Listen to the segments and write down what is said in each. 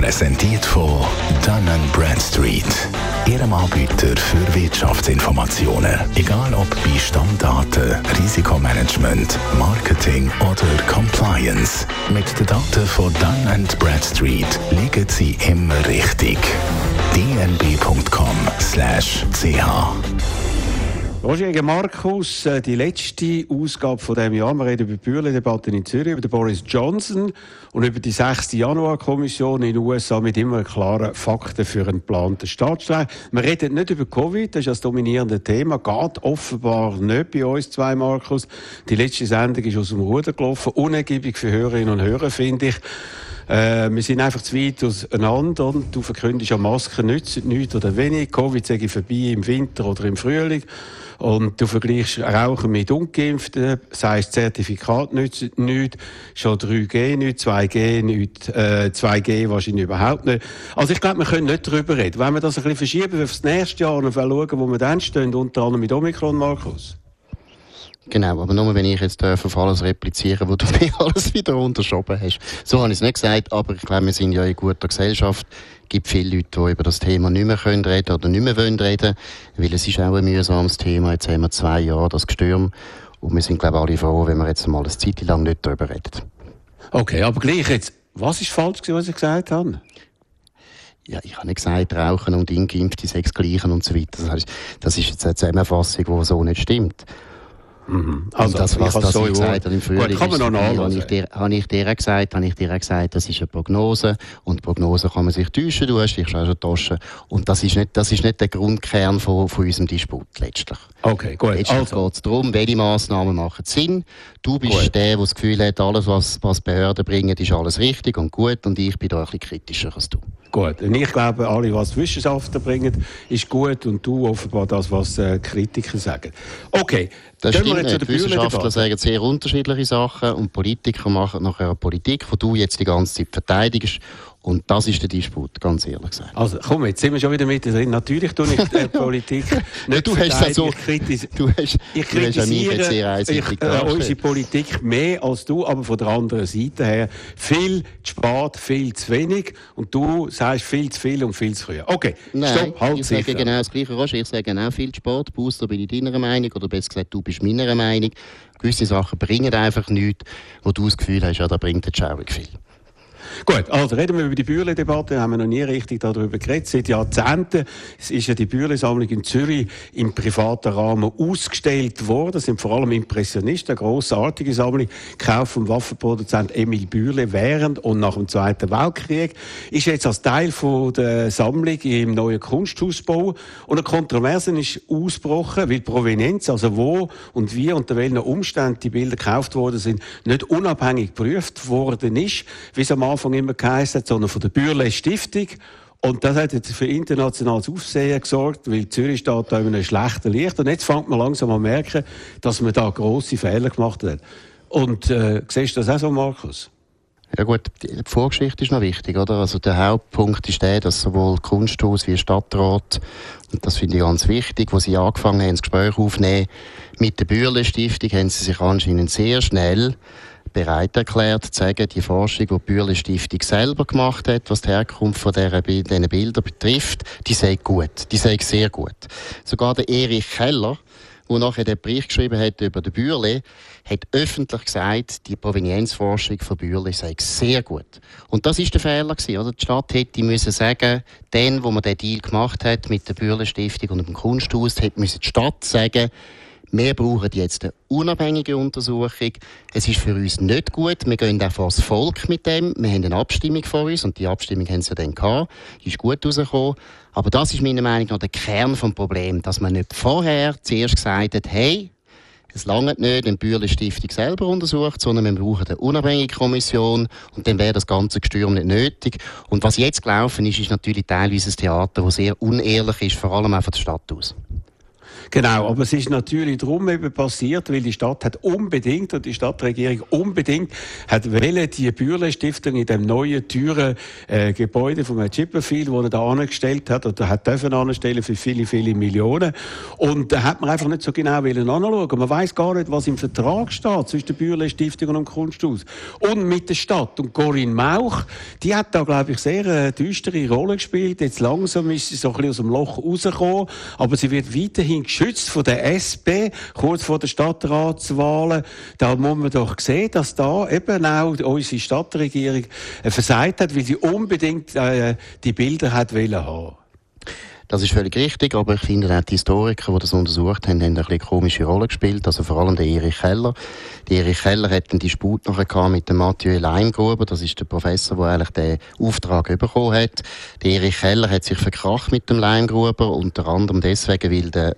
Präsentiert von Dun Bradstreet. Ihrem Anbieter für Wirtschaftsinformationen. Egal ob bei Stammdaten, Risikomanagement, Marketing oder Compliance. Mit den Daten von Dun Bradstreet liegen Sie immer richtig. dnb.com/ch Roger gegen Markus, äh, die letzte Ausgabe von diesem Jahr. Wir reden über die Bürgerdebatte in Zürich, über Boris Johnson und über die 6. Januar-Kommission in den USA mit immer klaren Fakten für einen geplanten Staatsstreich. Wir reden nicht über Covid, das ist das dominierende Thema. Geht offenbar nicht bei uns zwei, Markus. Die letzte Sendung ist aus dem Ruder gelaufen. Unergiebig für Hörerinnen und Hörer, finde ich. Äh, wir sind einfach zu weit auseinander. Und du verkündest ja, Masken nützen nichts oder wenig. Covid sage ich vorbei im Winter oder im Frühling. Und du vergleichst Rauchen mit Ungeimpften, sagst, Zertifikat nützt nichts, schon 3G nicht, 2G nicht, äh, 2G wahrscheinlich überhaupt nicht. Also ich glaube, wir können nicht darüber reden. Wenn wir das ein bisschen verschieben auf das nächste Jahr und schauen, wo wir dann stehen, unter anderem mit Omikron, Markus. Genau, aber nur wenn ich jetzt darf auf alles replizieren, wo du mir alles wieder unterschoben hast. So habe ich es nicht gesagt, aber ich glaube, wir sind ja in guter Gesellschaft. Es gibt viele Leute, die über das Thema nicht mehr können reden oder nicht mehr wollen reden, weil es ist auch ein mühsames Thema. Jetzt haben wir zwei Jahre das Gestürm und wir sind, glaube ich, alle froh, wenn wir jetzt mal eine Zeit lang nicht darüber reden. Okay, aber gleich jetzt, was ist falsch gewesen, was ich gesagt habe? Ja, ich habe nicht gesagt, Rauchen und Ingeimpfte, Sex gleichen und so weiter. Das, heißt, das ist jetzt eine Zusammenfassung, die so nicht stimmt. Mhm. Also, das, was das so gesagt hat im Frühling, Gut, kann man noch habe ich, dir, habe ich dir gesagt, habe ich dir gesagt, das ist eine Prognose und Prognose kann man sich täuschen, du hast dich schon getauscht und das ist nicht, das ist nicht der Grundkern von, von unserem Disput letztlich. Okay, gut. Letztlich also. geht es darum, welche Massnahmen machen Sinn. Du bist gut. der, der das Gefühl hat, alles, was, was Behörden bringen, ist alles richtig und gut und ich bin da ein bisschen kritischer als du. Gut, und ich glaube, alle, was Wissenschaftler bringen, ist gut und du offenbar das, was äh, Kritiker sagen. Okay, das stimmt wir nicht. Wissenschaftler sagen sehr unterschiedliche Sachen und Politiker machen nachher eine Politik, die du jetzt die ganze Zeit verteidigst und das ist der Disput, ganz ehrlich gesagt. Also komm, jetzt sind wir schon wieder mit drin. Natürlich tue ich äh, Politik nicht du hast also, ich du hast, ich kritisiere ich, äh, unsere Politik mehr als du, aber von der anderen Seite her viel zu spät, viel zu wenig und du sagst viel zu viel und viel zu früh. Okay, Nein, stopp, halt ich sage genau das Gleiche, Roger. Ich sage genau viel zu spät. Booster bin ich deiner Meinung oder besser gesagt, du bist meiner Meinung. Gewisse Sachen bringen einfach nichts, wo du das Gefühl hast, ja, da bringt der Schaurig viel. Gut, also reden wir über die Bürle-Debatte. Haben wir noch nie richtig darüber geredet. Seit Jahrzehnten ist ja die Bürle-Sammlung in Zürich im privaten Rahmen ausgestellt worden. Das sind vor allem Impressionisten, eine grossartige Sammlung, gekauft vom Waffenproduzent Emil Bürle während und nach dem Zweiten Weltkrieg. Ist jetzt als Teil von der Sammlung im neuen Kunsthausbau. Und eine Kontroverse ist ausgebrochen, weil Provenienz, also wo und wie unter welchen Umständen die Bilder gekauft worden sind, nicht unabhängig geprüft worden ist, wie es am Anfang Anfang immer geheißen sondern von der Bürle Stiftung. Und das hat jetzt für internationales Aufsehen gesorgt, weil Zürich steht da in einem schlechten Licht. Und jetzt fängt man langsam an merken, dass man da grosse Fehler gemacht hat. Und äh, siehst du das auch so, Markus? Ja gut, die Vorgeschichte ist noch wichtig, oder? Also der Hauptpunkt ist der, dass sowohl Kunsthaus wie Stadtrat, und das finde ich ganz wichtig, wo sie angefangen haben, das Gespräch aufzunehmen mit der Bürle Stiftung, haben sie sich anscheinend sehr schnell bereit erklärt, zu sagen, die Forschung, die die Bürle Stiftung selber gemacht hat, was die Herkunft von dieser, diesen Bildern betrifft, die sei gut. Die sei sehr gut. Sogar der Erich Keller, der nachher den Bericht geschrieben hat über den Bürle, hat öffentlich gesagt, die Provenienzforschung von Bürle sei sehr gut. Und das ist der Fehler gewesen, oder? Die Stadt hätte müssen sagen, dann, wo man den Deal gemacht hat mit der Bürle Stiftung und dem Kunsthaus, hätte müssen die Stadt sagen, wir brauchen jetzt eine unabhängige Untersuchung. Es ist für uns nicht gut. Wir gehen auch vor das Volk mit dem. Wir haben eine Abstimmung vor uns und die Abstimmung haben sie dann gehabt. Die ist gut rausgekommen. Aber das ist meiner Meinung nach der Kern des Problems, dass man nicht vorher zuerst gesagt hat, hey, es langt nicht, wenn die Bürle Stiftung selber untersucht, sondern wir brauchen eine unabhängige Kommission und dann wäre das ganze Gestürm nicht nötig. Und was jetzt gelaufen ist, ist natürlich teilweise ein Theater, das sehr unehrlich ist, vor allem auch von der Stadt aus. Genau, aber es ist natürlich darum eben passiert, weil die Stadt hat unbedingt und die Stadtregierung unbedingt hat wollen, die Bürle Stiftung in dem neuen teuren äh, Gebäude von Herrn Chipperfield, wo er da angestellt hat oder hat dürfen anstellen für viele viele Millionen und da hat man einfach nicht so genau wollen anschauen. Man weiß gar nicht, was im Vertrag steht zwischen der Bürle Stiftung und dem Kunsthaus und mit der Stadt und Corinne Mauch, die hat da glaube ich sehr eine düstere Rolle gespielt. Jetzt langsam ist sie so ein bisschen aus dem Loch rausgekommen, aber sie wird weiterhin geschützt von der SP, kurz vor der Stadtratswahlen. Da muss man doch sehen, dass da eben auch unsere Stadtregierung äh, versagt hat, weil sie unbedingt äh, die Bilder hat wollen haben. Das ist völlig richtig, aber ich finde auch die Historiker, die das untersucht haben, haben eine komische Rolle gespielt. Also vor allem der Erich Keller. Der Erich Keller hat dann die Sput nachher mit dem Mathieu Leimgruber. Das ist der Professor, der eigentlich den Auftrag bekommen hat. Der Erich Keller hat sich verkracht mit dem Leimgruber, unter anderem deswegen, weil der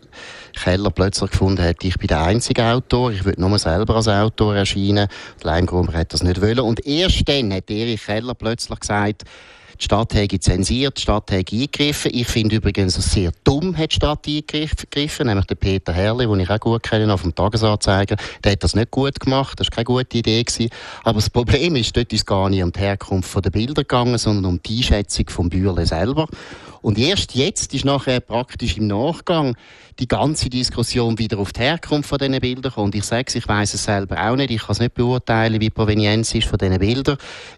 Keller plötzlich gefunden hat, ich bin der einzige Autor, ich will nur selber als Autor erscheinen. Der Leimgruber hat das nicht wollen. Und erst dann hat Erich Keller plötzlich gesagt, die Stadt hat zensiert, die Stadt hat eingegriffen. Ich finde übrigens, dass sehr dumm hat die Stadt eingegriffen, nämlich der Peter Herrli, den ich auch gut kenne, auf dem Tagesanzeiger. Der hat das nicht gut gemacht, das war keine gute Idee. Gewesen. Aber das Problem ist, dort ist es gar nicht um die Herkunft der Bilder gegangen, sondern um die Einschätzung vom Bürle selber. Und erst jetzt ist nachher praktisch im Nachgang die ganze Diskussion wieder auf die Herkunft von diesen Bildern. Und ich sage es, ich weiß es selber auch nicht, ich kann es nicht beurteilen, wie die Provenienz ist von diesen Bildern.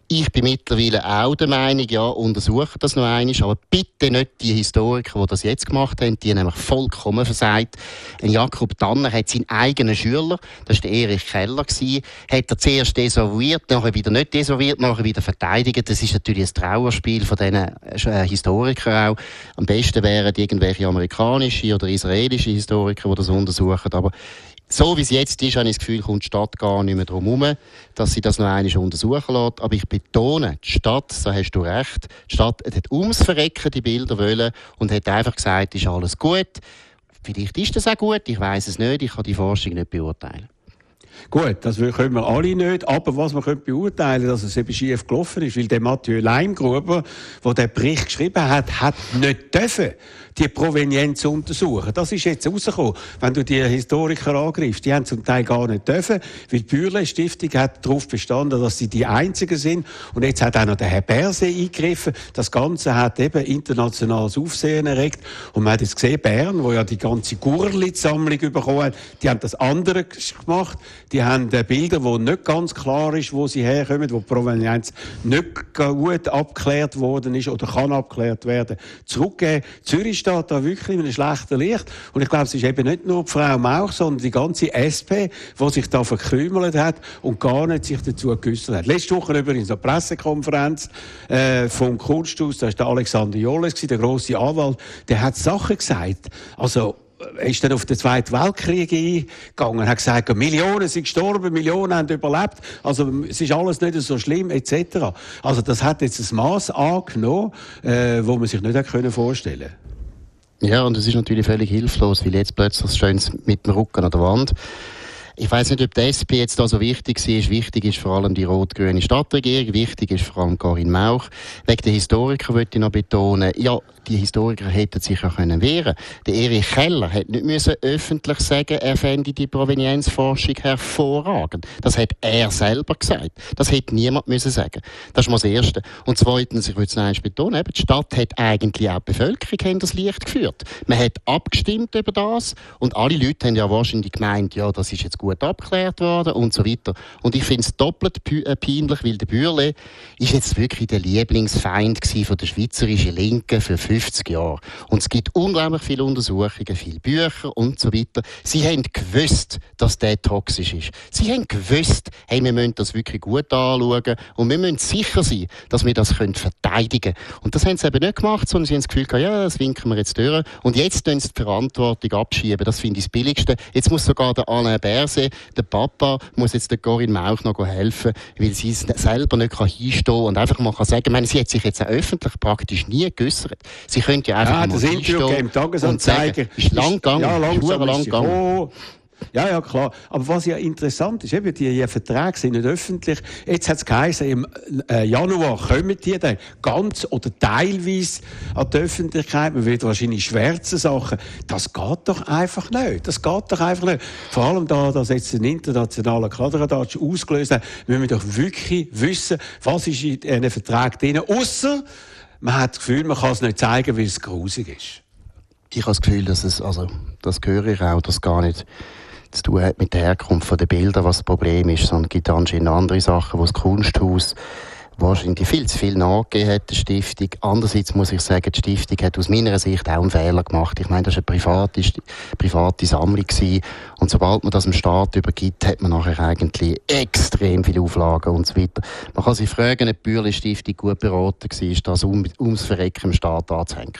Ich bin mittlerweile auch der Meinung, ja, untersuche das noch einmal, aber bitte nicht die Historiker, die das jetzt gemacht haben, die haben nämlich vollkommen versagt. Ein Jakob Tanner hat seinen eigenen Schüler, das war Erich Keller, gewesen, hat er zuerst desavouiert, nachher wieder nicht desavouiert, nachher wieder verteidigt. Das ist natürlich ein Trauerspiel von diesen äh, Historikern auch. Am besten wären irgendwelche amerikanische oder israelische Historiker, die das untersuchen. Aber so wie es jetzt ist, habe ich das Gefühl, kommt die Stadt gar nicht mehr darum herum, dass sie das noch einmal untersuchen lässt. Aber ich betone, die Stadt, so hast du recht, die Stadt hat ums Verrecken die Bilder wollen und hat einfach gesagt, ist alles gut. Vielleicht ist das auch gut, ich weiß es nicht, ich kann die Forschung nicht beurteilen. Gut, das können wir alle nicht, aber was man beurteilen könnte, dass es eben schief gelaufen ist, weil der Mathieu Leimgruber, der den Bericht geschrieben hat, hat nicht dürfen die Provenienz untersuchen. Das ist jetzt rausgekommen. Wenn du die Historiker angreifst, die haben zum Teil gar nicht dürfen, weil die Bürle Stiftung hat darauf bestanden, dass sie die Einzigen sind. Und jetzt hat auch noch der Herr Berse eingegriffen. Das Ganze hat eben internationales Aufsehen erregt. Und man hat jetzt gesehen, Bern, wo ja die ganze Gurli-Sammlung bekommen hat, die haben das andere gemacht. Die haben Bilder, wo nicht ganz klar ist, wo sie herkommen, wo die Provenienz nicht gut abgeklärt worden ist oder kann abgeklärt werden, zurückgeben. Zürich steht da wirklich in einem schlechten Licht. Und ich glaube, es ist eben nicht nur die Frau Mauch, sondern die ganze SP, die sich da verkrümelt hat und gar nicht sich dazu geäußert hat. Letzte Woche übrigens eine Pressekonferenz äh, vom Kunsthaus, da ist der Alexander Joles, der grosse Anwalt, der hat Sachen gesagt. Also, ist dann auf den Zweiten Weltkrieg eingegangen, hat gesagt, Millionen sind gestorben, Millionen haben überlebt, also es ist alles nicht so schlimm, etc. Also das hat jetzt ein Maß angenommen, äh, wo man sich nicht vorstellen konnte. Ja, und es ist natürlich völlig hilflos, weil jetzt plötzlich stehen sie mit dem Rücken an der Wand. Ich weiß nicht, ob die SP jetzt da so wichtig ist. Wichtig ist vor allem die rot-grüne Stadtregierung. Wichtig ist vor allem Karin Mauch. Wegen der Historiker möchte ich noch betonen, ja, die Historiker hätten sich ja können wehren Der Erich Keller hätte nicht müssen öffentlich sagen, er fände die Provenienzforschung hervorragend. Das hat er selber gesagt. Das hätte niemand müssen sagen. Das ist mal das Erste. Und zweitens, ich würde es noch einmal betonen, die Stadt hat eigentlich auch die Bevölkerung das Licht geführt. Man hat abgestimmt über das und alle Leute haben ja wahrscheinlich gemeint, ja, das ist jetzt gut abgeklärt worden und so weiter. Und ich finde es doppelt äh, peinlich, weil der Bürle ist jetzt wirklich der Lieblingsfeind von der schweizerischen Linken für 50 Jahre. Und es gibt unglaublich viele Untersuchungen, viele Bücher und so weiter. Sie haben gewusst, dass der toxisch ist. Sie haben gewusst, hey, wir müssen das wirklich gut anschauen und wir müssen sicher sein, dass wir das können verteidigen können. Und das haben sie eben nicht gemacht, sondern sie haben das Gefühl gehabt, ja, das winken wir jetzt durch. Und jetzt tun sie die Verantwortung abschieben. Das finde ich das Billigste. Jetzt muss sogar der Alain Berset, der Papa, muss jetzt der Corinne Mauch noch helfen, weil sie es selber nicht kann hinstehen und einfach mal kann sagen, ich meine, sie hat sich jetzt auch öffentlich praktisch nie geäussert. Sie können ja einfach ja, mal das Interview im Tagesanzeiger ist lang gegangen, ja, lang gegangen. Ja, ja, klar. Aber was ja interessant ist, eben, die, die Verträge sind nicht öffentlich. Jetzt hat es geheißen, im äh, Januar kommen die dann ganz oder teilweise an die Öffentlichkeit. Man wird wahrscheinlich schwärze Sachen. Das geht doch einfach nicht. Das geht doch einfach nicht. Vor allem da, dass jetzt ein internationaler Kladderadatsch ausgelöst hat, müssen wir doch wirklich wissen, was ist in diesen Vertrag drin. Außer man hat das Gefühl, man kann es nicht zeigen, weil es grusig ist. Ich habe das Gefühl, dass es, also, das höre ich auch, dass gar nicht zu tun hat mit der Herkunft der Bilder, was das Problem ist, sondern es gibt anscheinend andere Sachen, wo das Kunsthaus wahrscheinlich viel zu viel nachgegeben hat, der Stiftung. Andererseits muss ich sagen, die Stiftung hat aus meiner Sicht auch einen Fehler gemacht. Ich meine, das war eine private, private Sammlung gewesen. Und sobald man das dem Staat übergibt, hat man nachher eigentlich extrem viele Auflagen und so weiter. Man kann sich fragen, ob die Bürle Stiftung gut beraten war, das um, ums Verrecken im Staat anzuhängen.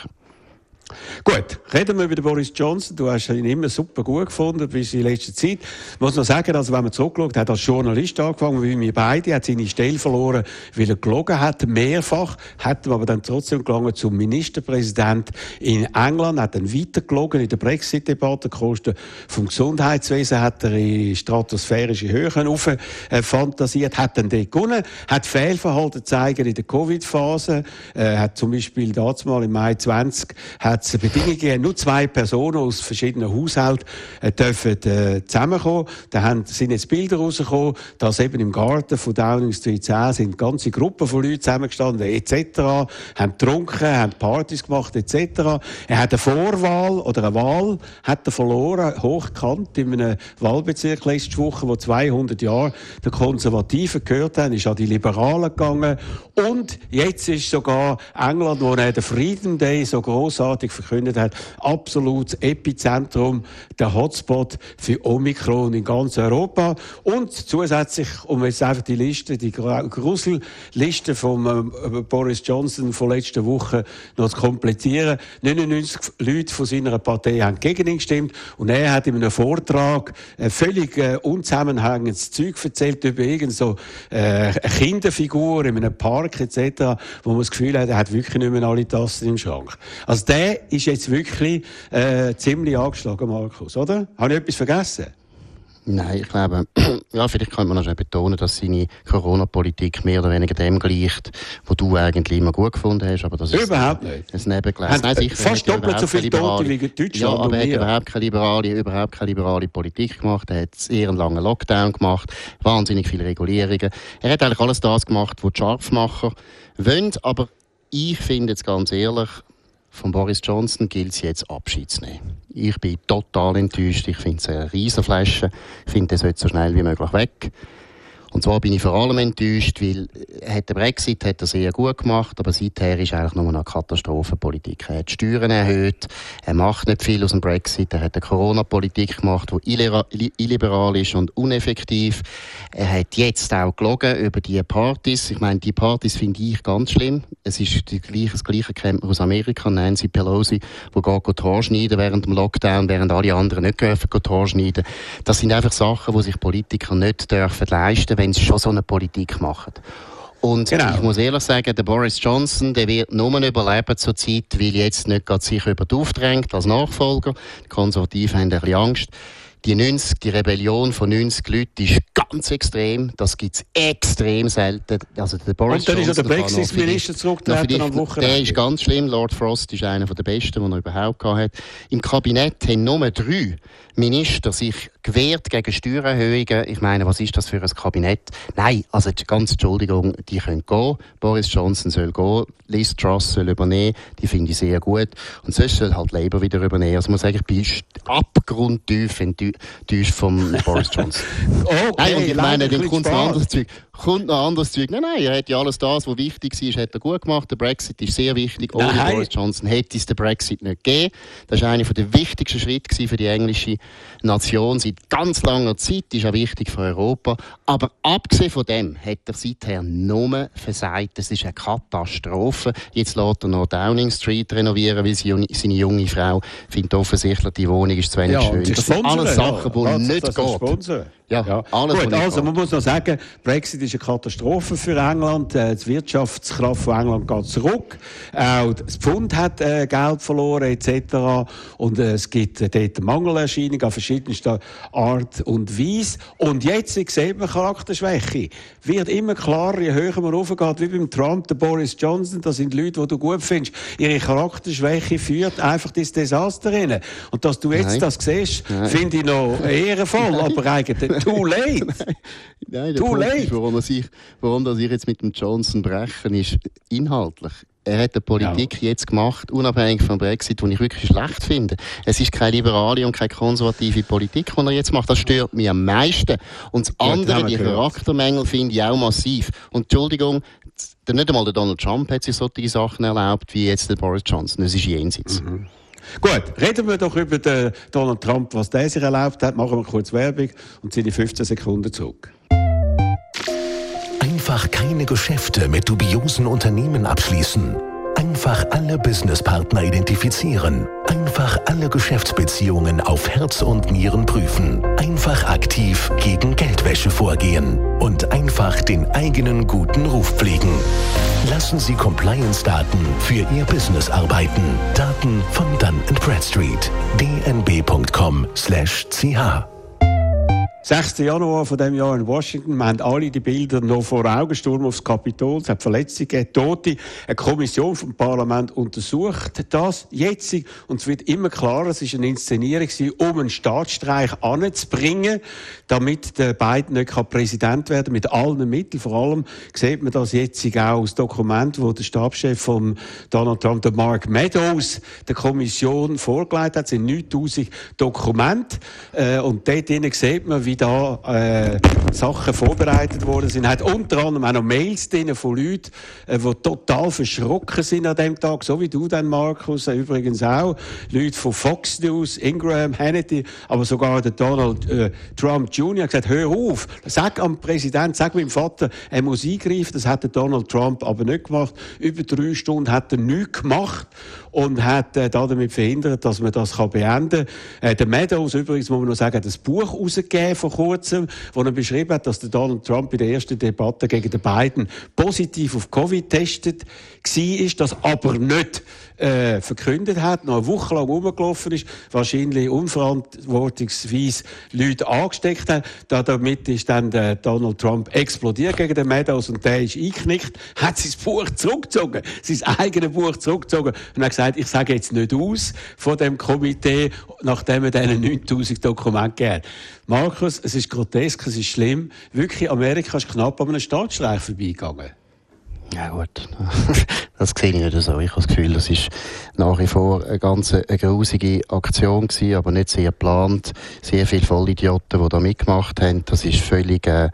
Gut, reden wir über Boris Johnson. Du hast ihn immer super gut gefunden bis in letzter Zeit. Ich muss noch sagen, also wenn man zurückschaut, hat als Journalist angefangen, wie wir beide, hat seine Stelle verloren, weil er gelogen hat, mehrfach, hat aber dann trotzdem gelangen zum Ministerpräsident in England, hat dann weiter gelogen in der Brexit-Debatte, Kosten vom Gesundheitswesen hat er in stratosphärische Höhen auf, äh, fantasiert, hat dann dort gewonnen, hat Fehlverhalten gezeigt in der Covid-Phase, äh, hat zum Beispiel damals im Mai 20, hat es Bedingungen gegeben, nur zwei Personen aus verschiedenen Haushalten äh, dürfen äh, zusammenkommen. Da haben, sind jetzt Bilder rausgekommen, dass eben im Garten von Downing Street 10 sind ganze Gruppen von Leuten zusammengestanden, etc., haben getrunken, haben Partys gemacht, etc. Er hat eine Vorwahl oder eine Wahl hat er verloren, hochkant in einem Wahlbezirk letzte Woche, wo 200 Jahre der Konservativen gehört haben, ist an die Liberalen gegangen. Und jetzt ist sogar England, wo er den Freedom Day so großartig großartig verkündet hat, absolutes Epizentrum, der Hotspot für Omikron in ganz Europa. Und zusätzlich, um jetzt einfach die Liste, die Gruselliste von äh, Boris Johnson von letzter Woche noch zu komplettieren, 99 Leute von seiner Partei haben gegen ihn gestimmt und er hat in einem Vortrag völlig äh, unzusammenhängendes Zeug erzählt über irgendeine so, äh, eine Kinderfigur in einem Park etc., wo man das Gefühl hat, er hat wirklich nicht mehr alle Tassen im Schrank. Also der ist jetzt wirklich äh, ziemlich angeschlagen, Markus, oder? Habe ich etwas vergessen? Nein, ich glaube, ja, vielleicht kann man noch schnell betonen, dass seine Corona-Politik mehr oder weniger dem gleicht, was du eigentlich immer gut gefunden hast. Aber das ist überhaupt nicht. Ein Nebengleis. Nein, sicher, fast doppelt so viele Tote wie Deutschland. Ja, aber er hat überhaupt keine, liberale, überhaupt keine liberale Politik gemacht. Er hat eher einen langen Lockdown gemacht, wahnsinnig viele Regulierungen. Er hat eigentlich alles das gemacht, was die Scharfmacher wollen. Aber ich finde jetzt ganz ehrlich, von Boris Johnson gilt es jetzt Abschied zu nehmen. Ich bin total enttäuscht. Ich finde es eine Riesenflasche. Ich finde, er sollte so schnell wie möglich weg. Und zwar bin ich vor allem enttäuscht, weil äh, hat der Brexit hat er sehr gut gemacht, aber seither ist eigentlich nur eine Katastrophenpolitik. Er hat Steuern erhöht, er macht nicht viel aus dem Brexit, er hat eine Corona-Politik gemacht, die illiberal ist und uneffektiv. Er hat jetzt auch gelogen über die Partys. Ich meine, die Partys finde ich ganz schlimm. Es ist die gleiche, das gleiche kennt man aus Amerika, Nancy Pelosi, wo geht Tor schneiden während dem Lockdown, während alle anderen nicht dürfen Tor schneiden. Das sind einfach Sachen, die sich Politiker nicht dürfen leisten wenn sie schon so eine Politik machen. Und genau. ich muss ehrlich sagen, der Boris Johnson, der wird nur überleben zur Zeit, weil jetzt nicht gerade sich über die aufdrängt als Nachfolger. Die Konservativen haben ein bisschen Angst. Die 90, die Rebellion von 90 Leuten ist ganz extrem. Das gibt es extrem selten. Also der Boris Und dann Johnson, ist der Brexit-Minister zurückgetreten am Wochenende. Der ist ganz schlimm. Lord Frost ist einer der besten, den er überhaupt hat. Im Kabinett haben nur drei Minister sich gewehrt gegen Steuererhöhungen. Ich meine, was ist das für ein Kabinett? Nein, also ganz Entschuldigung, die können gehen. Boris Johnson soll gehen, Liz Truss soll übernehmen. Die finde ich sehr gut. Und sonst soll halt Labour wieder übernehmen. Also muss sagen, ich bin abgrundtief enttäuscht vom Boris Johnson. okay, Nein, und ich meine, kommt noch anderes Zeug. Kommt noch anderes Zeug. Nein, nein, er hat ja alles das, was wichtig war, hat er gut gemacht. Der Brexit ist sehr wichtig. Ohne nein. Boris Johnson hätte es den Brexit nicht gegeben. Das war einer der wichtigsten Schritte für die englische Nation seit ganz langer Zeit. Ist auch wichtig für Europa. Aber abgesehen von dem hat er seither nur versagt. Das ist eine Katastrophe. Jetzt lässt er noch Downing Street renovieren, weil seine junge Frau findet offensichtlich, die Wohnung ist zu wenig ja, schön. Das sind alles Sachen, die ja, nicht gehen. Ja, ja. alles Gut, also man muss noch sagen, Brexit ist eine Katastrophe für England. Äh, die Wirtschaftskraft von England geht zurück. Auch das Pfund hat äh, Geld verloren etc. Und äh, es gibt äh, dort Mangelerscheinungen an verschiedenster Art und Weise. Und jetzt sieht man Charakterschwäche. Wird immer klarer, je höher man raufgeht, wie beim Trump, der Boris Johnson, das sind Leute, die du gut findest. Ihre Charakterschwäche führt einfach das Desaster rein. Und dass du jetzt Nein. das siehst, finde ich noch ehrenvoll, aber eigentlich Too late. Nein, der Too Punkt late. Ist, warum, ich, warum das ich jetzt mit dem Johnson brechen, ist inhaltlich. Er hat eine Politik ja. jetzt gemacht, unabhängig vom Brexit, die ich wirklich schlecht finde. Es ist keine liberale und keine konservative Politik, die er jetzt macht. Das stört mich am meisten. Und das andere, ja, die Charaktermängel, finde ich auch massiv. Und Entschuldigung, nicht einmal der Donald Trump hat sich solche Sachen erlaubt, wie jetzt der Boris Johnson. Das ist jenseits. Mhm. Gut, reden wir doch über den Donald Trump, was der sich erlaubt hat. Machen wir kurz Werbung und ziehen die 15 Sekunden zurück. Einfach keine Geschäfte mit dubiosen Unternehmen abschließen. Einfach alle Businesspartner identifizieren. Einfach alle Geschäftsbeziehungen auf Herz und Nieren prüfen. Einfach aktiv gegen Geldwäsche vorgehen. Und einfach den eigenen guten Ruf pflegen. Lassen Sie Compliance-Daten für Ihr Business arbeiten. Daten von Dun Bradstreet. dnb.com/ch 6. Januar von dem Jahr in Washington. Wir haben alle die Bilder noch vor Augen. Sturm aufs Kapitol. Es hat Verletzungen, Tote. Eine Kommission vom Parlament untersucht das jetzt. Und es wird immer klarer, es war eine Inszenierung, um einen Staatsstreich anzubringen, damit der Biden nicht Präsident werden kann, mit allen Mitteln. Vor allem sieht man das jetzt auch aus Dokument, wo der Stabschef von Donald Trump, der Mark Meadows, der Kommission vorgelegt hat. Es sind 9000 Dokumente. Äh, und dort sieht man, wie wie da äh, Sachen vorbereitet worden sind. Hat unter anderem auch noch Mails drin von Leuten, äh, die total verschrocken sind an dem Tag, so wie du dann, Markus, äh, übrigens auch. Leute von Fox News, Ingram, Hannity, aber sogar der Donald äh, Trump Jr. hat gesagt, hör auf, sag am Präsident, sag meinem Vater, er muss eingreifen. Das hat der Donald Trump aber nicht gemacht. Über drei Stunden hat er nichts gemacht und hat äh, damit verhindert, dass man das kann beenden kann. Äh, der Meadows übrigens, muss man noch sagen, hat ein Buch herausgegeben vor kurzem, wo er beschrieben hat, dass der Donald Trump in der ersten Debatte gegen den Biden positiv auf Covid getestet war, das aber nicht äh, verkündet hat, noch eine Woche lang rumgelaufen ist, wahrscheinlich unverantwortungsweise Leute angesteckt hat. Da damit ist dann der Donald Trump explodiert gegen den Meadows und der ist eingeknickt, hat sein Buch zurückgezogen, sein eigenes Buch zurückgezogen und hat gesagt, ich sage jetzt nicht aus von dem Komitee, nachdem er diesen 9000 Dokumente gegeben hat. Markus, es ist grotesk, es ist schlimm. Wirklich, Amerika ist knapp an einem Staatsstreich vorbeigegangen. Ja gut, das sehe ich nicht so. Ich habe das Gefühl, das ist nach wie vor eine ganz eine grusige Aktion gewesen, aber nicht sehr geplant. Sehr viele Vollidioten, die da mitgemacht haben. Das ist völlig äh,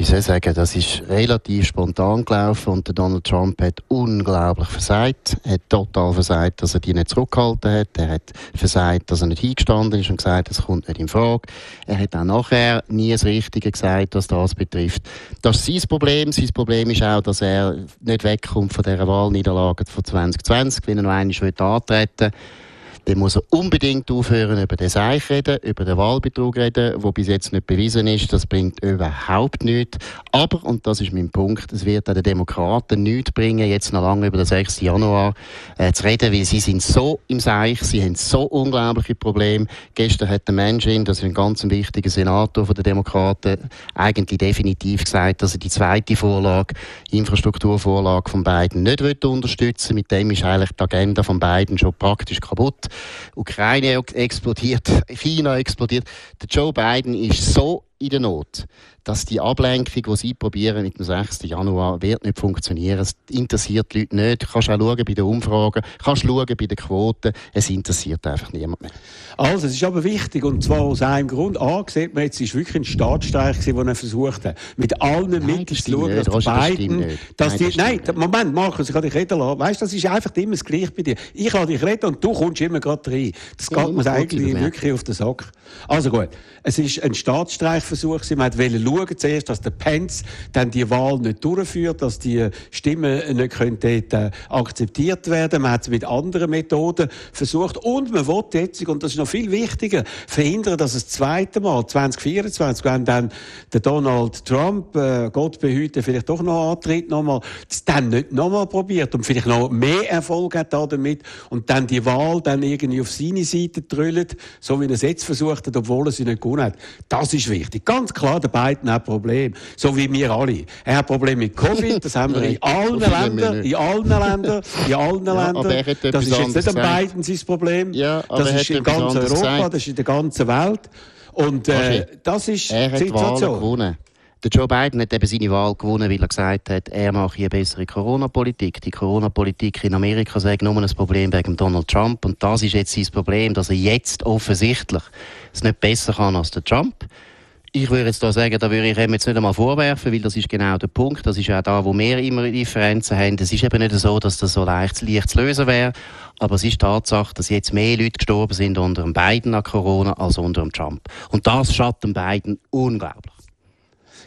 ich sagen, das ist relativ spontan gelaufen und der Donald Trump hat unglaublich versagt. Er hat total versagt, dass er die nicht zurückgehalten hat. Er hat versagt, dass er nicht hingestanden ist und gesagt, es kommt nicht in Frage. Er hat auch nachher nie das Richtige gesagt, was das betrifft. Das ist sein Problem. Sein Problem ist auch, dass er nicht wegkommt von dieser Wahlniederlage von 2020, wenn er noch einmal antreten will dann muss er unbedingt aufhören, über den Seich reden, über den Wahlbetrug reden, der bis jetzt nicht bewiesen ist. Das bringt überhaupt nichts. Aber, und das ist mein Punkt, es wird den Demokraten nichts bringen, jetzt noch lange über den 6. Januar äh, zu reden, weil sie sind so im Seich, sie haben so unglaubliche Probleme. Gestern hat der Manchin, das ist ein ganz wichtiger Senator der Demokraten, eigentlich definitiv gesagt, dass er die zweite Vorlage, Infrastrukturvorlage von beiden nicht unterstützen Mit dem ist eigentlich die Agenda von beiden schon praktisch kaputt. Ukraine explodiert, China explodiert. Der Joe Biden ist so in der Not dass die Ablenkung, die sie probieren mit dem 6. Januar, wird nicht funktionieren. Es interessiert die Leute nicht. Du kannst auch schauen bei den Umfragen, kannst schauen bei den Quoten. Es interessiert einfach niemand mehr. Also, es ist aber wichtig, und zwar aus einem Grund. A, sieht man jetzt, es war wirklich ein Staatsstreich, den er versucht hat, mit allen Mitteln zu schauen, dass die beiden, dass nein, die, nein, Moment, Markus, ich kann dich reden lassen. Weißt, das ist einfach immer das Gleiche bei dir. Ich kann dich reden und du kommst immer gerade rein. Das ja, geht mir eigentlich wirklich auf den Sack. Also gut, es ist ein Staatsstreich Anlaufversuch. Man wollte schauen zuerst, dass der Pence dann die Wahl nicht durchführt, dass die Stimmen nicht können dort, äh, akzeptiert werden. Man hat es mit anderen Methoden versucht. Und man will jetzt, und das ist noch viel wichtiger, verhindern, dass das zweite Mal, 2024, wenn dann der Donald Trump, äh, Gott behüte, vielleicht doch noch antritt, nochmal, das dann nicht nochmal probiert und vielleicht noch mehr Erfolg hat damit und dann die Wahl dann irgendwie auf seine Seite trüllt, so wie er es jetzt versucht hat, obwohl er sie nicht gewonnen hat. Das ist wichtig. Ganz klar, der Biden hat Probleme. So wie wir alle. Er hat Probleme mit Covid, das haben wir in allen Ländern, in allen Ländern, in allen ja, Ländern. Das ist jetzt nicht an Biden sein Problem. Ja, das ist in ganz Europa, gesagt. das ist in der ganzen Welt. Und äh, das ist er hat die Situation. Der Joe Biden hat eben seine Wahl gewonnen, weil er gesagt hat, er mache eine bessere Corona-Politik. Die Corona-Politik in Amerika sei nur ein Problem wegen Donald Trump. Und das ist jetzt sein Problem, dass er jetzt offensichtlich es nicht besser kann als der Trump. Ich würde jetzt da sagen, da würde ich ihm jetzt nicht einmal vorwerfen, weil das ist genau der Punkt. Das ist auch da, wo wir immer Differenzen haben. Es ist eben nicht so, dass das so leicht, leicht zu lösen wäre. Aber es ist Tatsache, dass jetzt mehr Leute gestorben sind unter dem Biden an Corona als unter dem Trump. Und das schadet dem Biden unglaublich.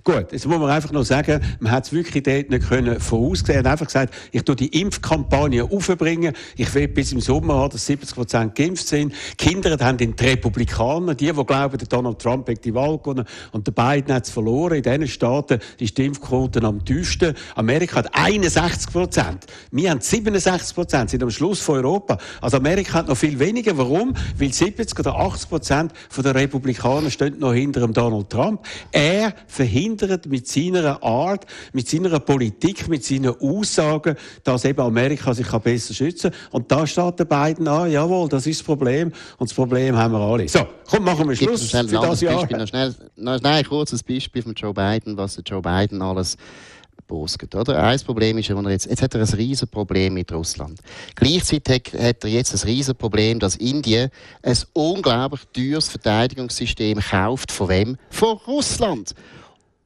Gut, jetzt muss man einfach noch sagen, man hat es wirklich dort nicht können voraussehen. Er hat einfach gesagt, ich tue die Impfkampagne aufbringen. Ich will bis im Sommer haben, dass 70 Prozent geimpft sind. Die Kinder haben die Republikaner, die, die glauben, Donald Trump hat die Wahl gewonnen und der Biden hat es verloren. In diesen Staaten ist die Impfquote am tiefsten. Amerika hat 61 Prozent. Wir haben 67 Prozent, sind am Schluss von Europa. Also Amerika hat noch viel weniger. Warum? Weil 70 oder 80 Prozent der Republikaner stehen noch hinter Donald Trump. Er verhindert verhindert mit seiner Art, mit seiner Politik, mit seinen Aussagen, dass eben Amerika sich besser schützen kann. Und da steht der beiden an, jawohl, das ist das Problem. Und das Problem haben wir alle. So, komm, machen wir Schluss für das Jahr. Beispiel, noch schnell, noch, nein, kurzes Beispiel von Joe Biden, was Joe Biden alles Bosget, oder? Ein Problem ist, er jetzt, jetzt hat er ein riesen Problem mit Russland. Gleichzeitig hat er jetzt ein riesen Problem, dass Indien ein unglaublich teures Verteidigungssystem kauft. Von wem? Von Russland.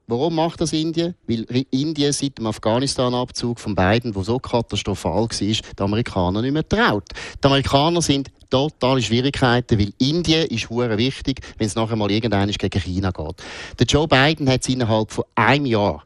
Warum macht das Indien? Weil Indien seit dem Afghanistan-Abzug von beiden, wo so katastrophal war, die Amerikaner nicht mehr traut. Die Amerikaner sind totale Schwierigkeiten, weil Indien ist hure wichtig, wenn es nachher mal irgendwann gegen China geht. Der Joe Biden hat es innerhalb von einem Jahr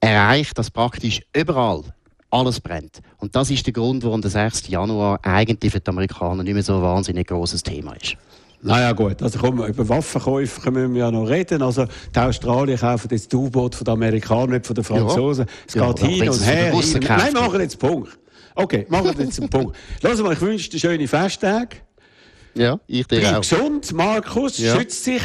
erreicht, dass praktisch überall alles brennt. Und das ist der Grund, warum der 6. Januar eigentlich für die Amerikaner nicht mehr so ein wahnsinnig großes Thema ist. Naja gut, also komm, über Waffenkäufe können wir ja noch reden. Also die Australier kaufen jetzt das U-Boot von den Amerikanern, nicht von den Franzosen. Ja. Es geht ja, hin und her. Hin. Nein, machen jetzt Punkt. Okay, machen wir jetzt einen Punkt. Lass mal, ich wünsche dir schöne Festtage. Ja, ich dir Bleib auch. gesund, Markus, ja. schützt dich.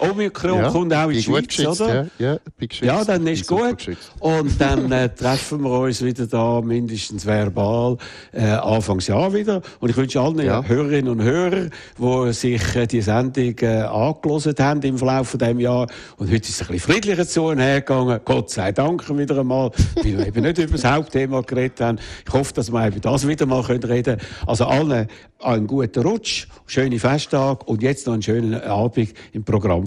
Omikron ja, kommt auch in die Schweiz, oder? Ja, ja, ja, dann ist gut. Und dann äh, treffen wir uns wieder da, mindestens verbal, äh, Anfangsjahr wieder. Und ich wünsche allen ja. Hörerinnen und Hörern, die sich äh, die Sendung äh, angelost haben im Verlauf dieses Jahres. Und heute ist es ein bisschen friedlicher zu und her gegangen. Gott sei Dank wieder einmal, weil wir eben nicht über das Hauptthema geredet haben. Ich hoffe, dass wir über das wieder mal reden können. Also allen einen guten Rutsch, schöne Festtag und jetzt noch einen schönen Abend im Programm